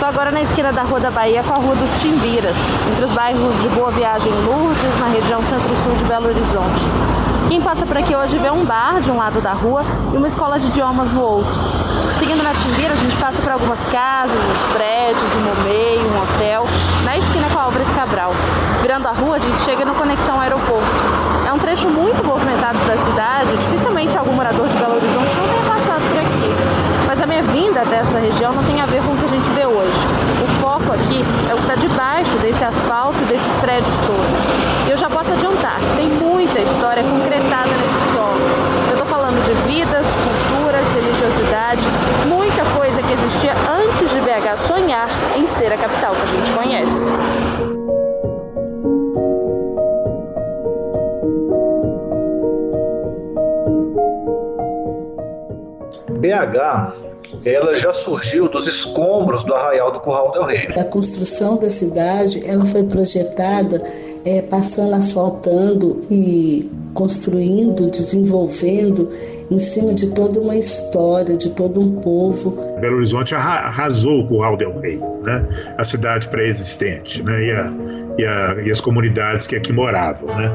Eu agora na esquina da Rua da Bahia com a Rua dos Timbiras, entre os bairros de Boa Viagem Lourdes, na região centro-sul de Belo Horizonte. Quem passa por aqui hoje vê um bar de um lado da rua e uma escola de idiomas no outro. Seguindo na Timbira, a gente passa por algumas casas, uns prédios, um momeio, um hotel, na esquina com a Álvares Cabral. Virando a rua, a gente chega no Conexão Aeroporto. É um trecho muito movimentado da cidade, dificilmente algum morador de Belo Horizonte não tenha passado por aqui. Mas a minha vinda dessa região não tem a ver com o que a gente vê hoje. O foco aqui é o que está debaixo desse asfalto desses prédios todos. E eu já posso adiantar, tem muita história concretada ela já surgiu dos escombros do Arraial do Curral del Rei. A construção da cidade ela foi projetada é, passando, asfaltando e construindo, desenvolvendo em cima de toda uma história, de todo um povo. Belo Horizonte arrasou o Curral del Rei, né? a cidade pré-existente né? e, a, e, a, e as comunidades que aqui moravam. Né?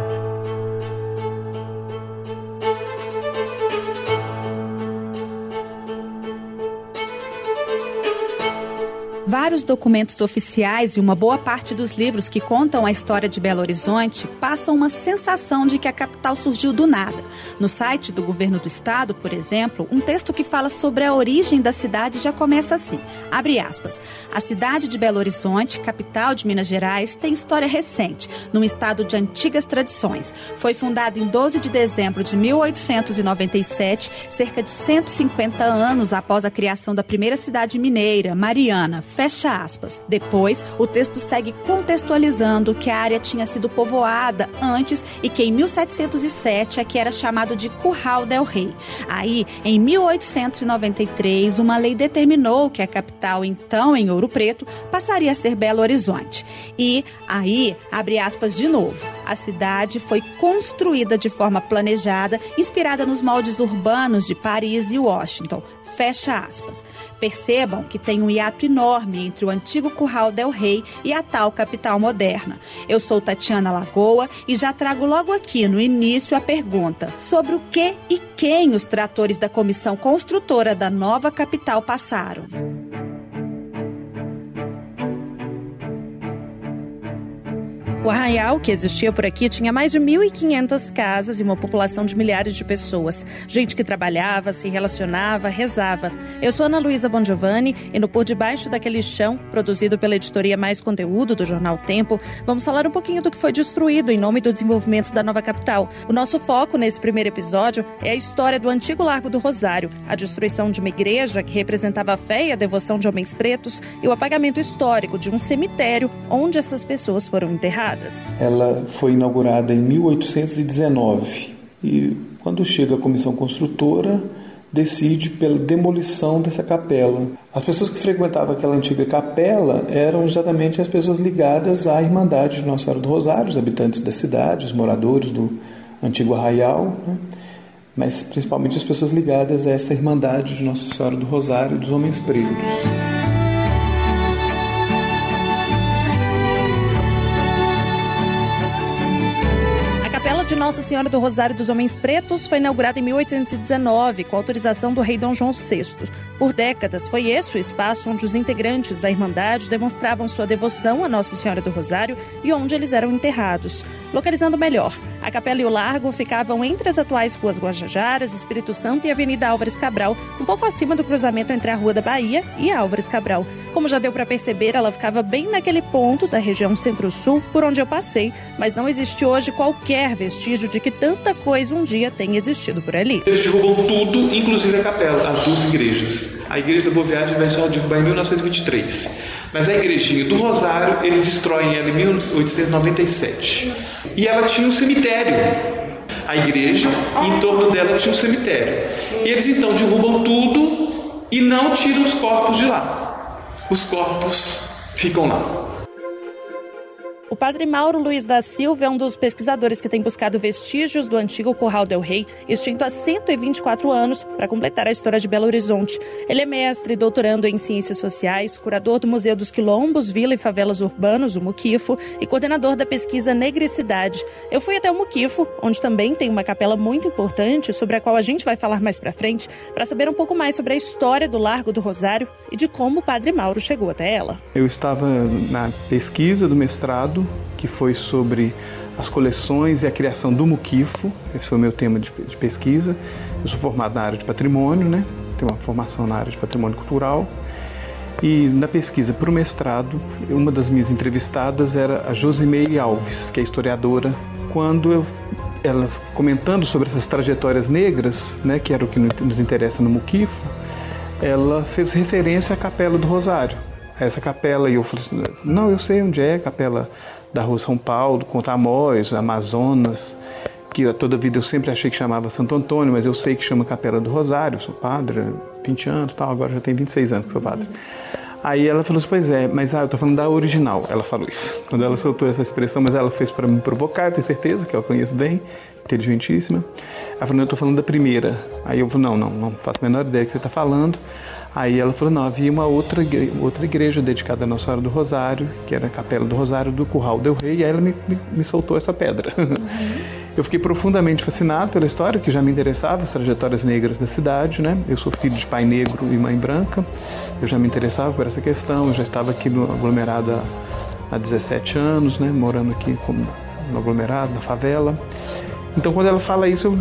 Vários documentos oficiais e uma boa parte dos livros que contam a história de Belo Horizonte passam uma sensação de que a capital surgiu do nada. No site do governo do estado, por exemplo, um texto que fala sobre a origem da cidade já começa assim: abre aspas. A cidade de Belo Horizonte, capital de Minas Gerais, tem história recente, num estado de antigas tradições. Foi fundada em 12 de dezembro de 1897, cerca de 150 anos após a criação da primeira cidade mineira, Mariana Fecha aspas. Depois, o texto segue contextualizando que a área tinha sido povoada antes e que em 1707 aqui era chamado de Curral del Rei. Aí, em 1893, uma lei determinou que a capital, então em Ouro Preto, passaria a ser Belo Horizonte. E aí, abre aspas de novo, a cidade foi construída de forma planejada, inspirada nos moldes urbanos de Paris e Washington. Fecha aspas. Percebam que tem um hiato enorme entre o antigo Curral del Rei e a tal capital moderna. Eu sou Tatiana Lagoa e já trago logo aqui no início a pergunta sobre o que e quem os tratores da comissão construtora da nova capital passaram. O arraial que existia por aqui tinha mais de 1.500 casas e uma população de milhares de pessoas. Gente que trabalhava, se relacionava, rezava. Eu sou Ana Luísa Bongiovanni e no Por Debaixo daquele Chão, produzido pela editoria Mais Conteúdo do jornal Tempo, vamos falar um pouquinho do que foi destruído em nome do desenvolvimento da nova capital. O nosso foco nesse primeiro episódio é a história do antigo Largo do Rosário, a destruição de uma igreja que representava a fé e a devoção de homens pretos e o apagamento histórico de um cemitério onde essas pessoas foram enterradas. Ela foi inaugurada em 1819 e quando chega a comissão construtora decide pela demolição dessa capela. As pessoas que frequentavam aquela antiga capela eram exatamente as pessoas ligadas à Irmandade de Nossa Senhora do Rosário, os habitantes da cidade, os moradores do antigo arraial, né? mas principalmente as pessoas ligadas a essa Irmandade de Nossa Senhora do Rosário dos Homens Pretos. Nossa Senhora do Rosário dos Homens Pretos foi inaugurada em 1819, com autorização do rei Dom João VI. Por décadas, foi esse o espaço onde os integrantes da Irmandade demonstravam sua devoção a Nossa Senhora do Rosário e onde eles eram enterrados. Localizando melhor, a capela e o largo ficavam entre as atuais ruas Guajajaras, Espírito Santo e Avenida Álvares Cabral, um pouco acima do cruzamento entre a Rua da Bahia e Álvares Cabral. Como já deu para perceber, ela ficava bem naquele ponto da região centro-sul por onde eu passei, mas não existe hoje qualquer vestígio de que tanta coisa um dia tenha existido por ali. Eles derrubam tudo, inclusive a capela, as duas igrejas. A igreja da Boa vai só derrubar em 1923. Mas a igrejinha do Rosário, eles destroem ela em 1897. E ela tinha um cemitério. A igreja, e em torno dela tinha um cemitério. Eles então derrubam tudo e não tiram os corpos de lá. Os corpos ficam lá. O padre Mauro Luiz da Silva é um dos pesquisadores que tem buscado vestígios do antigo Curral del Rei, extinto há 124 anos, para completar a história de Belo Horizonte. Ele é mestre doutorando em Ciências Sociais, curador do Museu dos Quilombos, Vila e Favelas Urbanos, o Muquifo, e coordenador da pesquisa Negricidade. Eu fui até o Muquifo, onde também tem uma capela muito importante, sobre a qual a gente vai falar mais para frente, para saber um pouco mais sobre a história do Largo do Rosário e de como o padre Mauro chegou até ela. Eu estava na pesquisa do mestrado que foi sobre as coleções e a criação do Muquifo. Esse foi o meu tema de, de pesquisa. Eu sou formado na área de patrimônio, né? tenho uma formação na área de patrimônio cultural. E na pesquisa para o mestrado, uma das minhas entrevistadas era a Josimeire Alves, que é historiadora. Quando eu, ela comentando sobre essas trajetórias negras, né, que era o que nos interessa no Muquifo, ela fez referência à Capela do Rosário, essa capela. E eu falei assim, não, eu sei onde é, capela da Rua São Paulo, Contamóis, Amazonas, que toda vida eu sempre achei que chamava Santo Antônio, mas eu sei que chama Capela do Rosário, sou padre, 20 anos, tal, agora já tem 26 anos que sou padre. Aí ela falou assim, pois é, mas ah, eu tô falando da original, ela falou isso. Quando ela soltou essa expressão, mas ela fez para me provocar, eu tenho certeza que eu conheço bem, inteligentíssima. Ela falou, eu tô falando da primeira. Aí eu falei, não, não, não faço a menor ideia do que você está falando. Aí ela falou, não, havia uma outra, outra igreja dedicada a Nossa Senhora do Rosário, que era a Capela do Rosário do Curral del Rei, e aí ela me, me, me soltou essa pedra. Uhum. Eu fiquei profundamente fascinado pela história, que já me interessava, as trajetórias negras da cidade, né? Eu sou filho de pai negro e mãe branca, eu já me interessava por essa questão, eu já estava aqui no aglomerado há 17 anos, né? Morando aqui como no aglomerado, na favela. Então quando ela fala isso,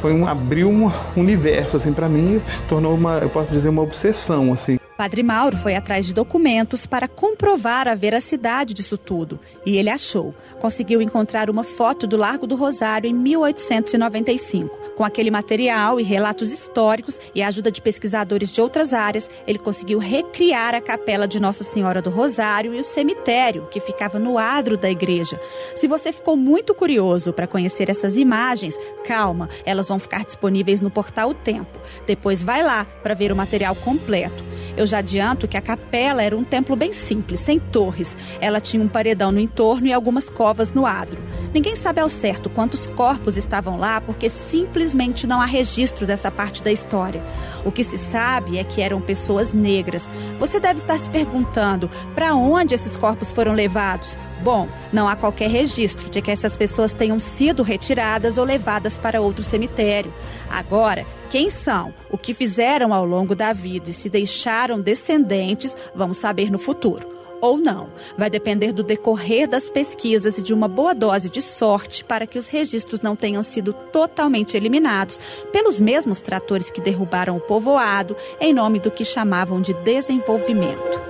foi um abriu um universo assim para mim, se tornou uma, eu posso dizer uma obsessão assim. Padre Mauro foi atrás de documentos para comprovar a veracidade disso tudo. E ele achou. Conseguiu encontrar uma foto do Largo do Rosário em 1895. Com aquele material e relatos históricos e a ajuda de pesquisadores de outras áreas, ele conseguiu recriar a capela de Nossa Senhora do Rosário e o cemitério, que ficava no adro da igreja. Se você ficou muito curioso para conhecer essas imagens, calma, elas vão ficar disponíveis no portal O Tempo. Depois vai lá para ver o material completo. Eu já adianto que a capela era um templo bem simples, sem torres. Ela tinha um paredão no entorno e algumas covas no adro. Ninguém sabe ao certo quantos corpos estavam lá, porque simplesmente não há registro dessa parte da história. O que se sabe é que eram pessoas negras. Você deve estar se perguntando para onde esses corpos foram levados. Bom, não há qualquer registro de que essas pessoas tenham sido retiradas ou levadas para outro cemitério. Agora, quem são, o que fizeram ao longo da vida e se deixaram descendentes, vamos saber no futuro. Ou não. Vai depender do decorrer das pesquisas e de uma boa dose de sorte para que os registros não tenham sido totalmente eliminados pelos mesmos tratores que derrubaram o povoado em nome do que chamavam de desenvolvimento.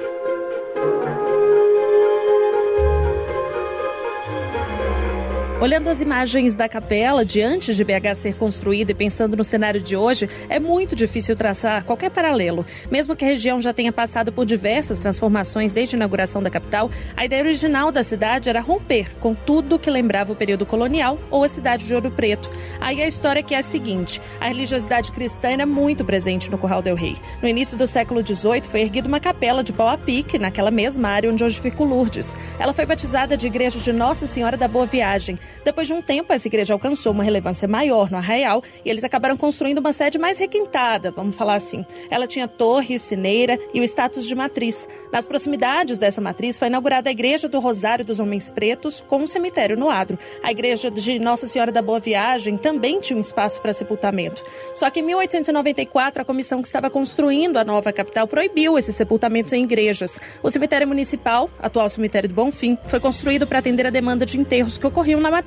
Olhando as imagens da capela de antes de BH ser construída e pensando no cenário de hoje, é muito difícil traçar qualquer paralelo. Mesmo que a região já tenha passado por diversas transformações desde a inauguração da capital, a ideia original da cidade era romper com tudo que lembrava o período colonial ou a cidade de Ouro Preto. Aí a história que é a seguinte: a religiosidade cristã era muito presente no Curral del Rei. No início do século XVIII foi erguida uma capela de pau a pique naquela mesma área onde hoje fica o Lourdes. Ela foi batizada de Igreja de Nossa Senhora da Boa Viagem. Depois de um tempo, essa igreja alcançou uma relevância maior no Arraial e eles acabaram construindo uma sede mais requintada, vamos falar assim. Ela tinha torre, sineira e o status de matriz. Nas proximidades dessa matriz foi inaugurada a Igreja do Rosário dos Homens Pretos, com um cemitério no adro. A Igreja de Nossa Senhora da Boa Viagem também tinha um espaço para sepultamento. Só que em 1894, a comissão que estava construindo a nova capital proibiu esses sepultamentos em igrejas. O cemitério municipal, atual cemitério do Bonfim, foi construído para atender a demanda de enterros que ocorriam na matriz,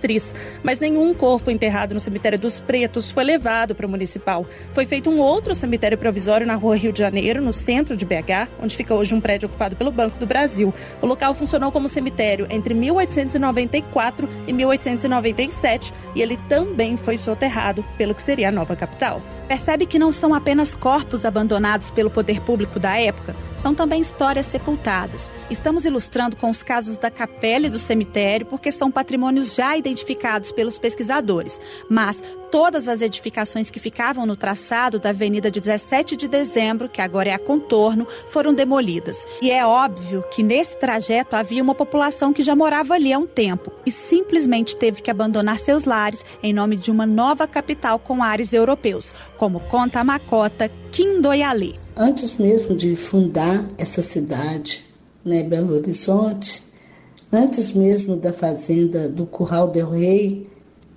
mas nenhum corpo enterrado no cemitério dos Pretos foi levado para o municipal. Foi feito um outro cemitério provisório na rua Rio de Janeiro, no centro de BH, onde fica hoje um prédio ocupado pelo Banco do Brasil. O local funcionou como cemitério entre 1894 e 1897 e ele também foi soterrado pelo que seria a nova capital. Percebe que não são apenas corpos abandonados pelo poder público da época, são também histórias sepultadas. Estamos ilustrando com os casos da capela e do cemitério porque são patrimônios já identificados pelos pesquisadores. Mas todas as edificações que ficavam no traçado da Avenida de 17 de Dezembro, que agora é a contorno, foram demolidas. E é óbvio que nesse trajeto havia uma população que já morava ali há um tempo e simplesmente teve que abandonar seus lares em nome de uma nova capital com ares europeus como conta a Macota Quindoyalê. Antes mesmo de fundar essa cidade, né, Belo Horizonte, antes mesmo da fazenda do Curral del Rei,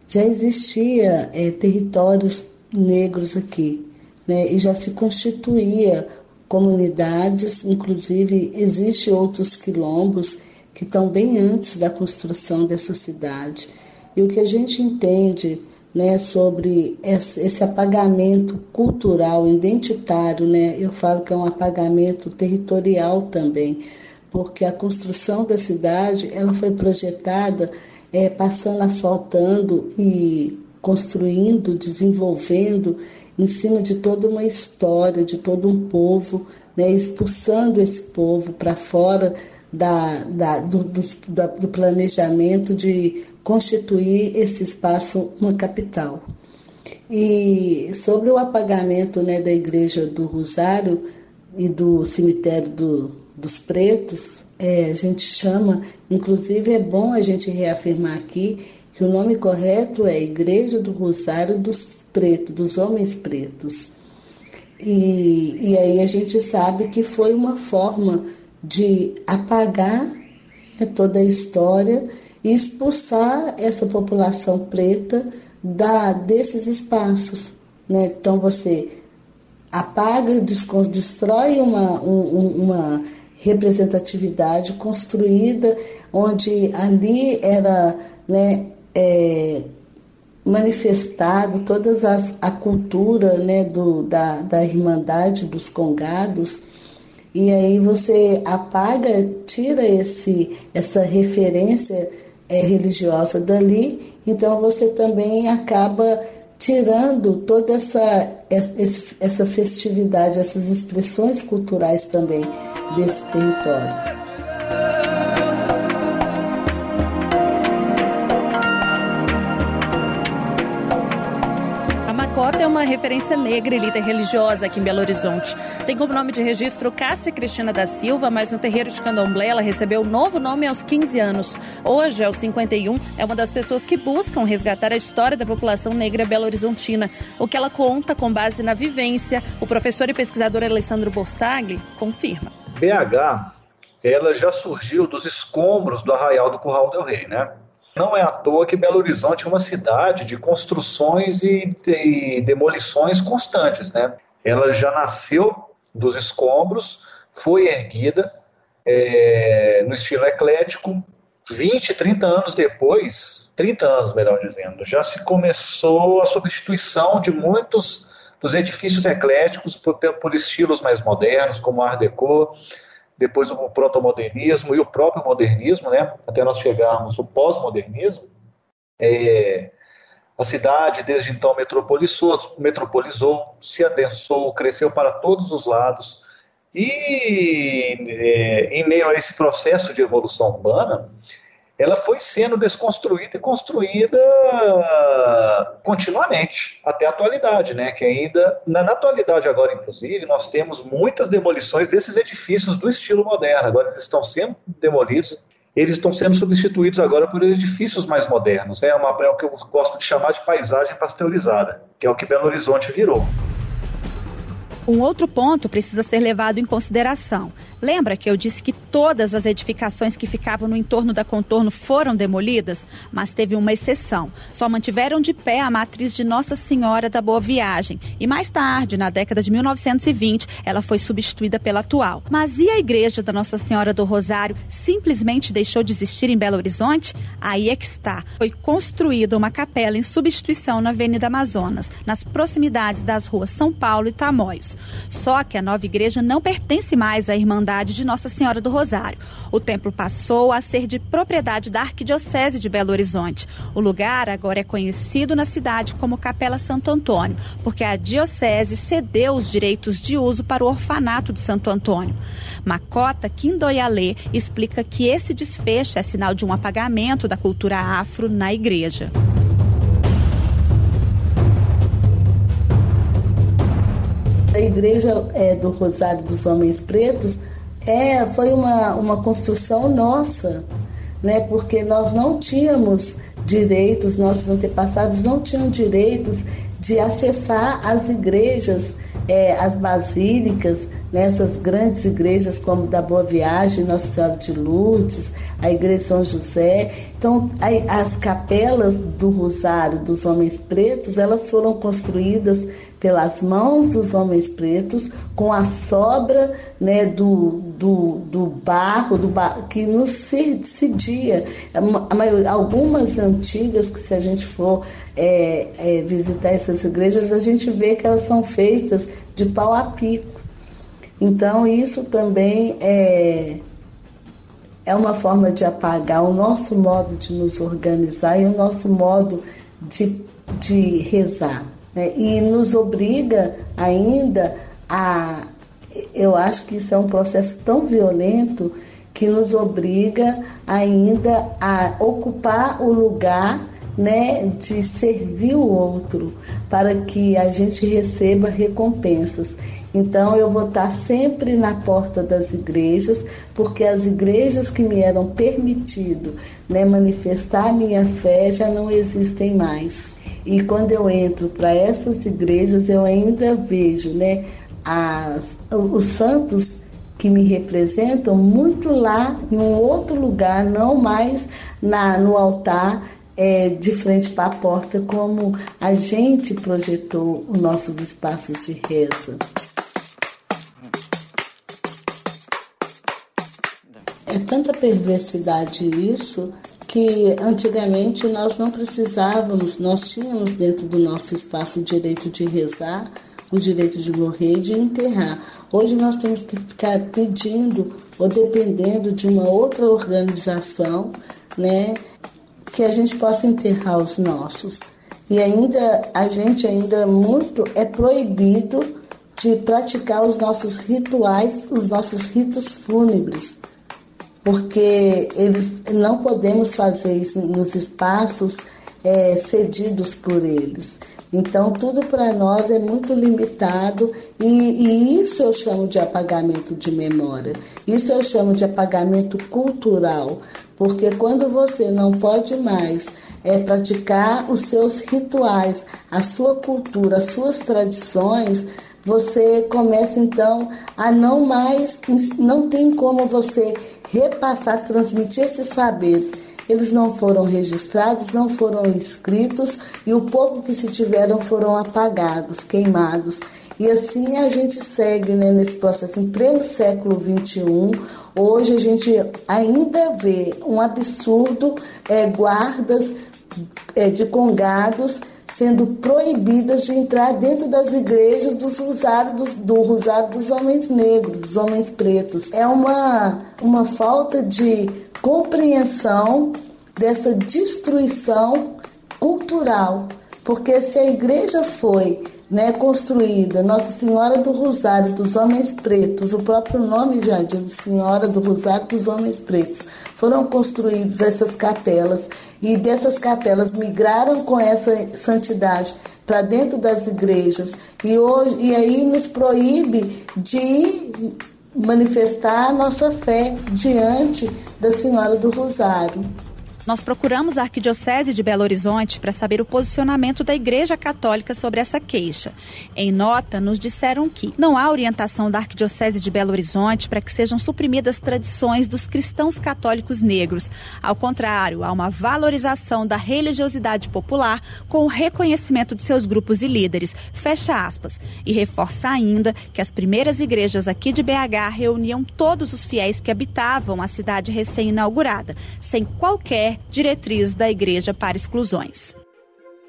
já existia é, territórios negros aqui, né, e já se constituía comunidades, inclusive existe outros quilombos que estão bem antes da construção dessa cidade. E o que a gente entende né, sobre esse apagamento cultural, identitário, né? Eu falo que é um apagamento territorial também, porque a construção da cidade ela foi projetada é, passando, asfaltando e construindo, desenvolvendo em cima de toda uma história, de todo um povo, né, expulsando esse povo para fora da, da, do, do, do planejamento de constituir esse espaço uma capital. E sobre o apagamento né, da Igreja do Rosário e do cemitério do, dos Pretos, é, a gente chama, inclusive é bom a gente reafirmar aqui que o nome correto é Igreja do Rosário dos Pretos, dos Homens Pretos. E, e aí a gente sabe que foi uma forma de apagar né, toda a história e expulsar essa população preta da, desses espaços. Né? Então você apaga, destrói uma, um, uma representatividade construída onde ali era né, é, manifestado toda a cultura né, do, da, da Irmandade dos Congados e aí você apaga, tira esse, essa referência é, religiosa dali, então você também acaba tirando toda essa, essa festividade, essas expressões culturais também desse território. É uma referência negra e líder religiosa aqui em Belo Horizonte. Tem como nome de registro Cássia Cristina da Silva, mas no terreiro de Candomblé ela recebeu um novo nome aos 15 anos. Hoje, aos 51, é uma das pessoas que buscam resgatar a história da população negra belo-horizontina. O que ela conta com base na vivência, o professor e pesquisador Alessandro Borsagli confirma. BH, ela já surgiu dos escombros do Arraial do Curral del Rei, né? Não é à toa que Belo Horizonte é uma cidade de construções e, de demolições constantes, né? Ela já nasceu dos escombros, foi erguida é, no estilo eclético. 20, 30 anos depois, 30 anos melhor dizendo, já se começou a substituição de muitos dos edifícios ecléticos por, por estilos mais modernos, como Art Deco, depois o protomodernismo e o próprio modernismo, né, até nós chegarmos no pós-modernismo, é, a cidade desde então metropolizou, metropolizou, se adensou, cresceu para todos os lados. E é, em meio a esse processo de evolução urbana, ela foi sendo desconstruída e construída continuamente, até a atualidade, né? Que ainda, na, na, atualidade agora, inclusive, nós temos muitas demolições desses edifícios do estilo moderno. Agora eles estão sendo demolidos, eles estão sendo substituídos agora por edifícios mais modernos. É, uma, é o que eu gosto de chamar de paisagem pasteurizada, que é o que Belo Horizonte virou. Um outro ponto precisa ser levado em consideração. Lembra que eu disse que todas as edificações que ficavam no entorno da contorno foram demolidas? Mas teve uma exceção. Só mantiveram de pé a matriz de Nossa Senhora da Boa Viagem. E mais tarde, na década de 1920, ela foi substituída pela atual. Mas e a igreja da Nossa Senhora do Rosário simplesmente deixou de existir em Belo Horizonte? Aí é que está. Foi construída uma capela em substituição na Avenida Amazonas, nas proximidades das ruas São Paulo e Tamoios. Só que a nova igreja não pertence mais à Irmandade Irmandade de Nossa Senhora do Rosário. O templo passou a ser de propriedade da Arquidiocese de Belo Horizonte. O lugar agora é conhecido na cidade como Capela Santo Antônio, porque a Diocese cedeu os direitos de uso para o orfanato de Santo Antônio. Macota Quindoyalê explica que esse desfecho é sinal de um apagamento da cultura afro na igreja. A igreja é, do Rosário dos Homens Pretos é, foi uma, uma construção nossa, né? porque nós não tínhamos direitos, nossos antepassados não tinham direitos de acessar as igrejas, é, as basílicas, nessas grandes igrejas como da Boa Viagem, Nossa Senhora de Lourdes, a Igreja São José. Então, as capelas do Rosário dos Homens Pretos, elas foram construídas pelas mãos dos homens pretos, com a sobra né, do, do, do barro do bar, que nos cedia. Algumas antigas, que se a gente for é, é, visitar essas igrejas, a gente vê que elas são feitas de pau a pico. Então, isso também é, é uma forma de apagar o nosso modo de nos organizar e o nosso modo de, de rezar. Né? E nos obriga ainda a. Eu acho que isso é um processo tão violento que nos obriga ainda a ocupar o lugar né, de servir o outro para que a gente receba recompensas. Então eu vou estar sempre na porta das igrejas, porque as igrejas que me eram permitido né, manifestar a minha fé já não existem mais. E quando eu entro para essas igrejas, eu ainda vejo né, as, os santos que me representam muito lá em um outro lugar, não mais na, no altar é, de frente para a porta, como a gente projetou os nossos espaços de reza. É tanta perversidade isso que antigamente nós não precisávamos, nós tínhamos dentro do nosso espaço o direito de rezar, o direito de morrer e de enterrar. Hoje nós temos que ficar pedindo ou dependendo de uma outra organização, né, que a gente possa enterrar os nossos. E ainda a gente ainda muito é proibido de praticar os nossos rituais, os nossos ritos fúnebres porque eles não podemos fazer isso nos espaços é, cedidos por eles. Então, tudo para nós é muito limitado e, e, isso eu chamo de apagamento de memória. Isso eu chamo de apagamento cultural, porque quando você não pode mais é, praticar os seus rituais, a sua cultura, as suas tradições, você começa então a não mais, não tem como você repassar, transmitir esses saberes. Eles não foram registrados, não foram inscritos e o pouco que se tiveram foram apagados, queimados. E assim a gente segue né, nesse processo. Em pleno século XXI, hoje a gente ainda vê um absurdo é, guardas é, de congados sendo proibidas de entrar dentro das igrejas dos rosários, do rosário dos homens negros, dos homens pretos. É uma, uma falta de compreensão dessa destruição cultural, porque se a igreja foi né, construída, Nossa Senhora do Rosário dos Homens Pretos, o próprio nome já diz Senhora do Rosário dos Homens Pretos, foram construídas essas capelas e dessas capelas migraram com essa santidade para dentro das igrejas e hoje e aí nos proíbe de manifestar a nossa fé diante da Senhora do Rosário. Nós procuramos a Arquidiocese de Belo Horizonte para saber o posicionamento da Igreja Católica sobre essa queixa. Em nota, nos disseram que não há orientação da Arquidiocese de Belo Horizonte para que sejam suprimidas tradições dos cristãos católicos negros. Ao contrário, há uma valorização da religiosidade popular com o reconhecimento de seus grupos e líderes. Fecha aspas. E reforça ainda que as primeiras igrejas aqui de BH reuniam todos os fiéis que habitavam a cidade recém-inaugurada, sem qualquer diretriz da igreja para exclusões.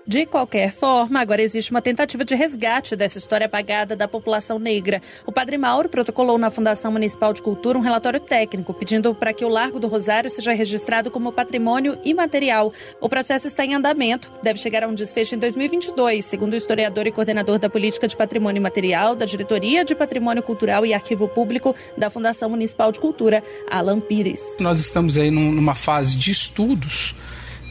De qualquer forma, agora existe uma tentativa de resgate dessa história apagada da população negra. O Padre Mauro protocolou na Fundação Municipal de Cultura um relatório técnico pedindo para que o Largo do Rosário seja registrado como patrimônio imaterial. O processo está em andamento, deve chegar a um desfecho em 2022, segundo o historiador e coordenador da Política de Patrimônio Imaterial da Diretoria de Patrimônio Cultural e Arquivo Público da Fundação Municipal de Cultura, Alan Pires. Nós estamos aí numa fase de estudos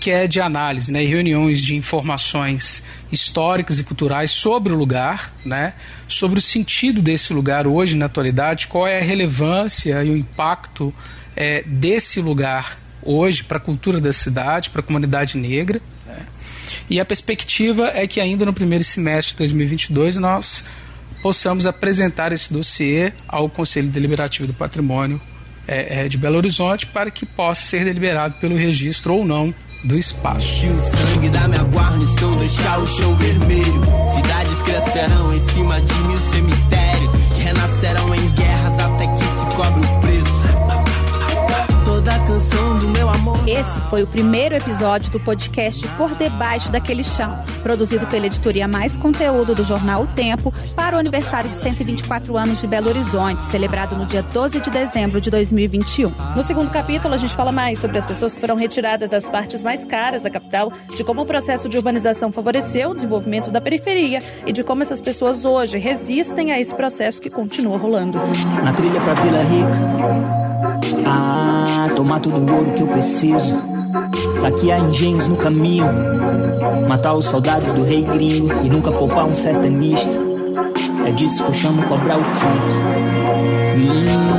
que é de análise, né, e reuniões de informações históricas e culturais sobre o lugar, né, sobre o sentido desse lugar hoje na atualidade, qual é a relevância e o impacto é, desse lugar hoje para a cultura da cidade, para a comunidade negra. Né. E a perspectiva é que ainda no primeiro semestre de 2022 nós possamos apresentar esse dossiê ao Conselho Deliberativo do Patrimônio é, é, de Belo Horizonte para que possa ser deliberado pelo registro ou não do espaço. o sangue da minha guarnição, deixar o chão vermelho. Cidades crescerão em cima de mil cemitérios, que renascerão em guerras até que se cobre o preço. Toda canção do meu amor. Esse foi o primeiro episódio do podcast Por Debaixo daquele Chão, produzido pela editoria Mais Conteúdo do jornal O Tempo, para o aniversário de 124 anos de Belo Horizonte, celebrado no dia 12 de dezembro de 2021. No segundo capítulo, a gente fala mais sobre as pessoas que foram retiradas das partes mais caras da capital, de como o processo de urbanização favoreceu o desenvolvimento da periferia e de como essas pessoas hoje resistem a esse processo que continua rolando. Na trilha para Vila Rica. Ah, tomar todo o ouro que eu preciso. Saquear engenhos no caminho. Matar os soldados do rei gringo e nunca poupar um sertanista. É disso que eu chamo cobrar o quinto. Hum.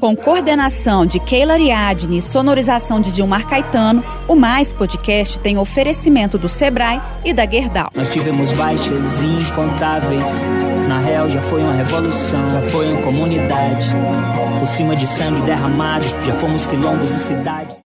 Com coordenação de Keila Ariadne e sonorização de Dilmar Caetano, o Mais Podcast tem oferecimento do Sebrae e da Gerdau. Nós tivemos baixas incontáveis. Real já foi uma revolução, já foi uma comunidade. Por cima de sangue derramado, já fomos quilombos e cidades.